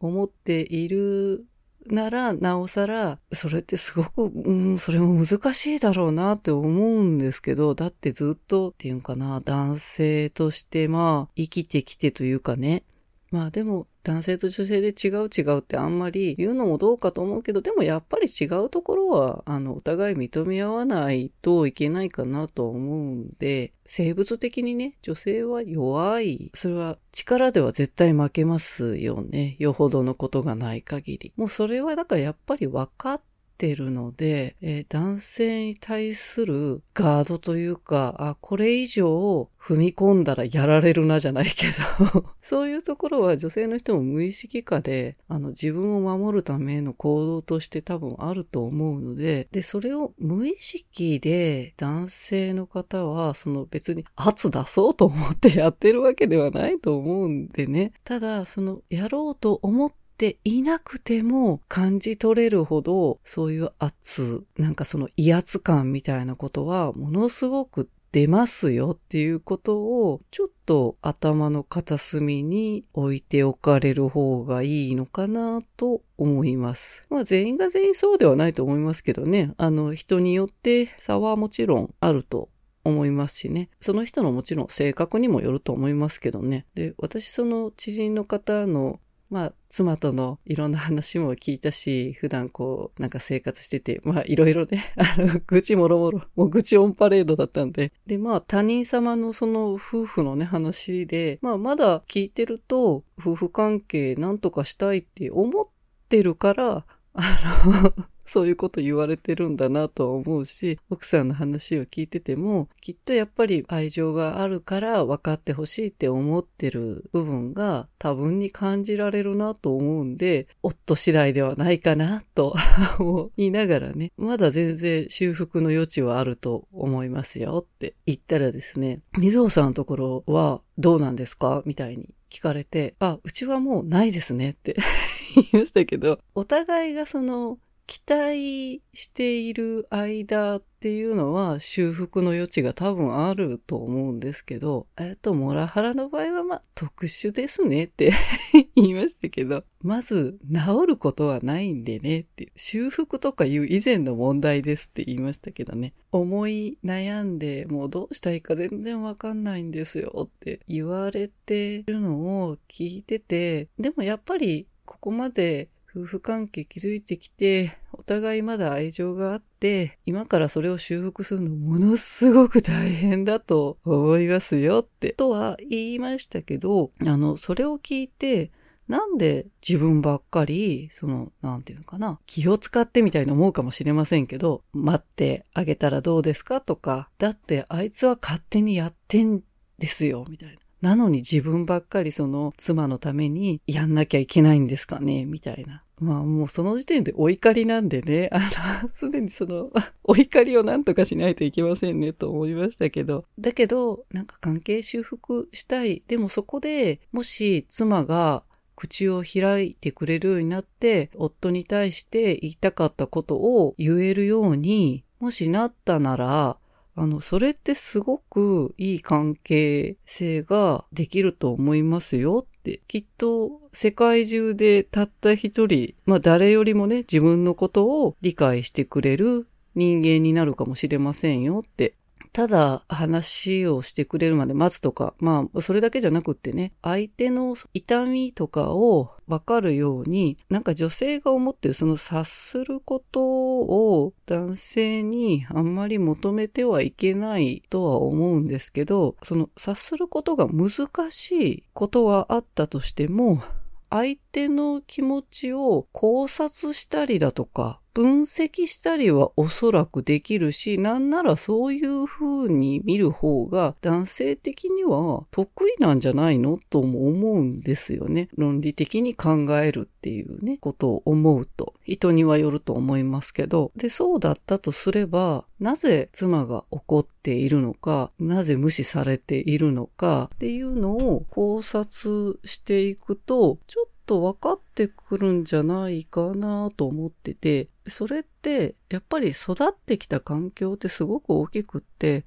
思っているなら、なおさら、それってすごく、うん、それも難しいだろうなって思うんですけど、だってずっと、っていうんかな、男性としてまあ、生きてきてというかね、まあでも男性と女性で違う違うってあんまり言うのもどうかと思うけど、でもやっぱり違うところは、あの、お互い認め合わないといけないかなと思うんで、生物的にね、女性は弱い。それは力では絶対負けますよね。よほどのことがない限り。もうそれはだからやっぱり分かってるので、えー、男性に対するガードというか、あ、これ以上踏み込んだらやられるなじゃないけど そういうところは女性の人も無意識化で、あの、自分を守るための行動として多分あると思うので、で、それを無意識で男性の方は、その別に圧出そうと思ってやってるわけではないと思うんでね。ただ、その、やろうと思ってていなくても感じ取れるほど、そういう圧、なんかその威圧感みたいなことはものすごく出ますよっていうことをちょっと頭の片隅に置いておかれる方がいいのかなと思います。まあ全員が全員そうではないと思いますけどね。あの人によって差はもちろんあると思いますしね。その人のもちろん性格にもよると思いますけどね。で、私その知人の方のまあ、妻とのいろんな話も聞いたし、普段こう、なんか生活してて、まあ、いろいろね、あの、愚痴もろもろ、もう愚痴オンパレードだったんで。で、まあ、他人様のその夫婦のね、話で、まあ、まだ聞いてると、夫婦関係なんとかしたいって思ってるから、あのそういうこと言われてるんだなと思うし、奥さんの話を聞いてても、きっとやっぱり愛情があるから分かってほしいって思ってる部分が多分に感じられるなと思うんで、夫次第ではないかなと 言いながらね、まだ全然修復の余地はあると思いますよって言ったらですね、水尾さんのところはどうなんですか？みたいに聞かれて、あ、うちはもうないですねって 言いましたけど、お互いがその期待している間っていうのは修復の余地が多分あると思うんですけど、えっと、モラハラの場合はまあ特殊ですねって 言いましたけど、まず治ることはないんでねって、修復とかいう以前の問題ですって言いましたけどね、思い悩んでもうどうしたいいか全然わかんないんですよって言われてるのを聞いてて、でもやっぱりここまで夫婦関係築いてきて、お互いまだ愛情があって、今からそれを修復するのものすごく大変だと思いますよって、とは言いましたけど、あの、それを聞いて、なんで自分ばっかり、その、なんていうのかな、気を使ってみたいに思うかもしれませんけど、待ってあげたらどうですかとか、だってあいつは勝手にやってんですよ、みたいな。なのに自分ばっかりその妻のためにやんなきゃいけないんですかねみたいな。まあもうその時点でお怒りなんでね、あの、すでにその、お怒りをなんとかしないといけませんねと思いましたけど。だけど、なんか関係修復したい。でもそこでもし妻が口を開いてくれるようになって、夫に対して言いたかったことを言えるように、もしなったなら、あの、それってすごくいい関係性ができると思いますよって、きっと世界中でたった一人、まあ誰よりもね、自分のことを理解してくれる人間になるかもしれませんよってただ話をしてくれるまで待つとか、まあ、それだけじゃなくってね、相手の痛みとかをわかるように、なんか女性が思ってるその察することを男性にあんまり求めてはいけないとは思うんですけど、その察することが難しいことはあったとしても、相手の気持ちを考察したりだとか、分析したりはおそらくできるし、なんならそういう風に見る方が男性的には得意なんじゃないのとも思うんですよね。論理的に考えるっていうね、ことを思うと。人にはよると思いますけど。で、そうだったとすれば、なぜ妻が怒っているのか、なぜ無視されているのかっていうのを考察していくと、ちょっとと分かってくるんじゃないかなと思ってて、それってやっぱり育ってきた環境ってすごく大きくって、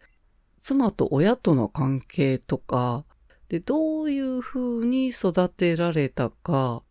妻と親との関係とか、で、どういう風に育てられたか、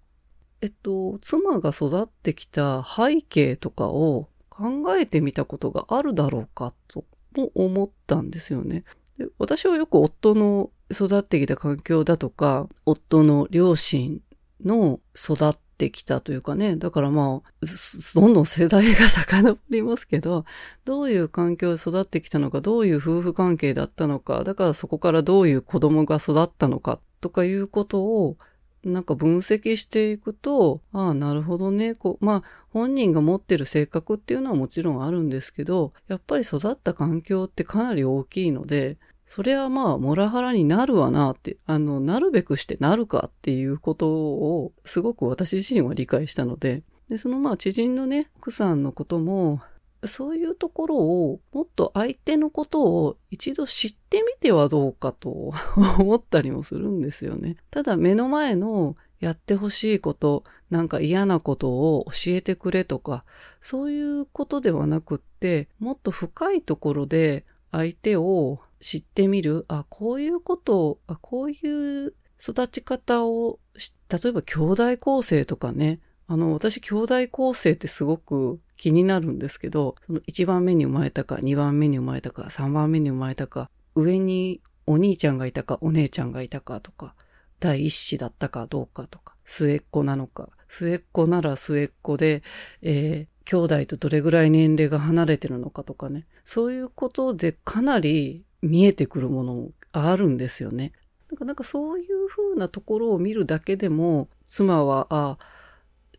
えっと、妻が育ってきた背景とかを考えてみたことがあるだろうかとも思ったんですよね。で私はよく夫の育ってきた環境だとか、夫の両親の育ってきたというかね、だからまあ、どんどん世代が遡りますけど、どういう環境で育ってきたのか、どういう夫婦関係だったのか、だからそこからどういう子供が育ったのか、とかいうことを、なんか分析していくと、ああ、なるほどね。こう、まあ、本人が持ってる性格っていうのはもちろんあるんですけど、やっぱり育った環境ってかなり大きいので、それはまあ、モラハラになるわなって、あの、なるべくしてなるかっていうことを、すごく私自身は理解したので、で、そのまあ、知人のね、奥さんのことも、そういうところを、もっと相手のことを一度知ってみてはどうかと 思ったりもするんですよね。ただ目の前のやってほしいこと、なんか嫌なことを教えてくれとか、そういうことではなくって、もっと深いところで相手を知ってみる、あ、こういうことを、あ、こういう育ち方を、例えば兄弟構成とかね、あの、私兄弟構成ってすごく気になるんですけど、その1番目に生まれたか、2番目に生まれたか、3番目に生まれたか、上にお兄ちゃんがいたか、お姉ちゃんがいたかとか、第一子だったかどうかとか、末っ子なのか、末っ子なら末っ子で、えー、兄弟とどれぐらい年齢が離れてるのかとかね、そういうことでかなり見えてくるものがあるんですよね。なんかなんかそういう風なところを見るだけでも、妻は、あ、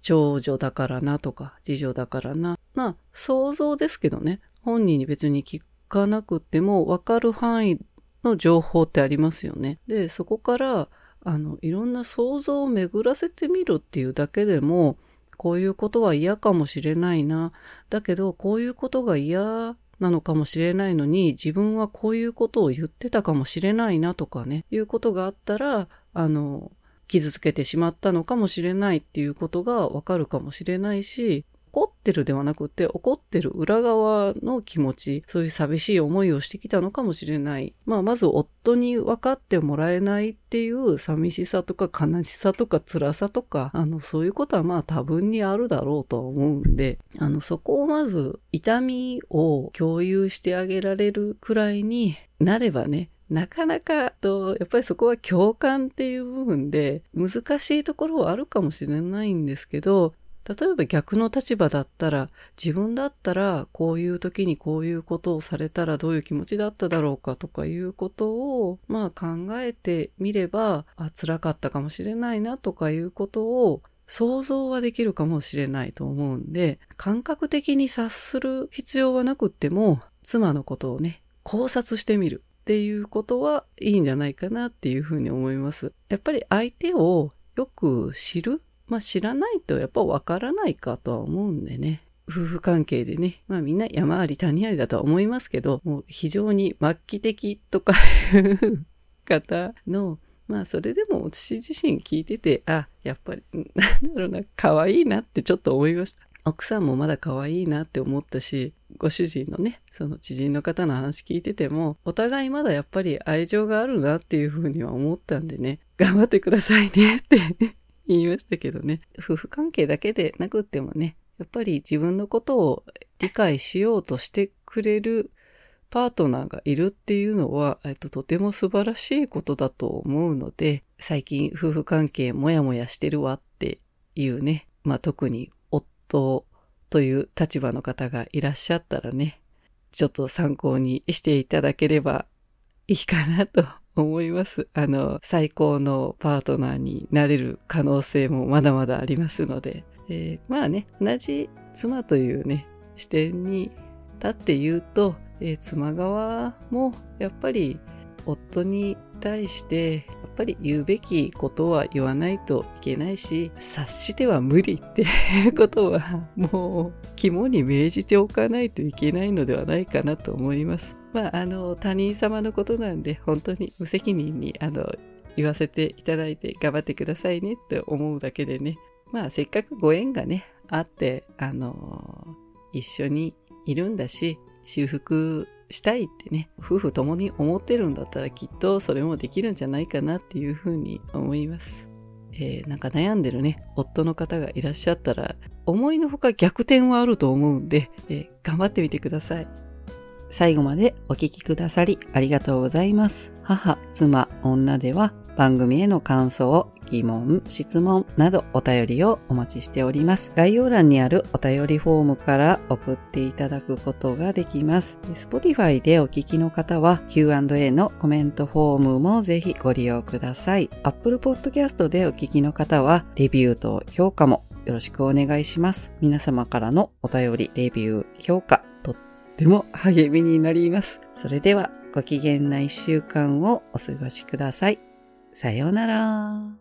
長女だからなとか、次女だからな。まあ、想像ですけどね。本人に別に聞かなくても分かる範囲の情報ってありますよね。で、そこから、あの、いろんな想像を巡らせてみるっていうだけでも、こういうことは嫌かもしれないな。だけど、こういうことが嫌なのかもしれないのに、自分はこういうことを言ってたかもしれないなとかね、いうことがあったら、あの、傷つけてしまったのかもしれないっていうことがわかるかもしれないし、怒ってるではなくて、怒ってる裏側の気持ち、そういう寂しい思いをしてきたのかもしれない。まあ、まず夫に分かってもらえないっていう寂しさとか悲しさとか辛さとか、あの、そういうことはまあ多分にあるだろうとは思うんで、あの、そこをまず痛みを共有してあげられるくらいになればね、なかなかと、やっぱりそこは共感っていう部分で難しいところはあるかもしれないんですけど、例えば逆の立場だったら、自分だったらこういう時にこういうことをされたらどういう気持ちだっただろうかとかいうことを、まあ考えてみれば、あ、辛かったかもしれないなとかいうことを想像はできるかもしれないと思うんで、感覚的に察する必要はなくっても、妻のことをね、考察してみるっていうことはいいんじゃないかなっていうふうに思います。やっぱり相手をよく知るまあ知らないとやっぱわからないかとは思うんでね。夫婦関係でね、まあみんな山あり谷ありだとは思いますけど、もう非常に末期的とかいう方の、まあそれでも私自身聞いてて、あ、やっぱり、なんだろうな、可愛いなってちょっと思いました。奥さんもまだ可愛いなって思ったし、ご主人のね、その知人の方の話聞いてても、お互いまだやっぱり愛情があるなっていうふうには思ったんでね、頑張ってくださいねって言いましたけどね。夫婦関係だけでなくってもね、やっぱり自分のことを理解しようとしてくれるパートナーがいるっていうのは、えっと、とても素晴らしいことだと思うので、最近夫婦関係もやもやしてるわっていうね、まあ特に夫という立場の方がいらっしゃったらね、ちょっと参考にしていただければいいかなと思います。あの、最高のパートナーになれる可能性もまだまだありますので、えー、まあね、同じ妻というね、視点に立って言うと、えー、妻側もやっぱり夫に対してやっぱり言うべきことは言わないといけないし察しては無理っていう ことはもう肝に銘じておかないといけないのではないかなと思います。まあ、あの、他人様のことなんで、本当に無責任に、あの、言わせていただいて頑張ってくださいねって思うだけでね。まあ、せっかくご縁がね、あって、あの、一緒にいるんだし、修復したいってね、夫婦共に思ってるんだったらきっとそれもできるんじゃないかなっていうふうに思います。えー、なんか悩んでるね、夫の方がいらっしゃったら、思いのほか逆転はあると思うんで、えー、頑張ってみてください。最後までお聞きくださりありがとうございます。母、妻、女では番組への感想、疑問、質問などお便りをお待ちしております。概要欄にあるお便りフォームから送っていただくことができます。Spotify でお聞きの方は Q&A のコメントフォームもぜひご利用ください。Apple Podcast でお聞きの方はレビューと評価もよろしくお願いします。皆様からのお便り、レビュー、評価、ても励みになります。それではご機嫌な一週間をお過ごしください。さようなら。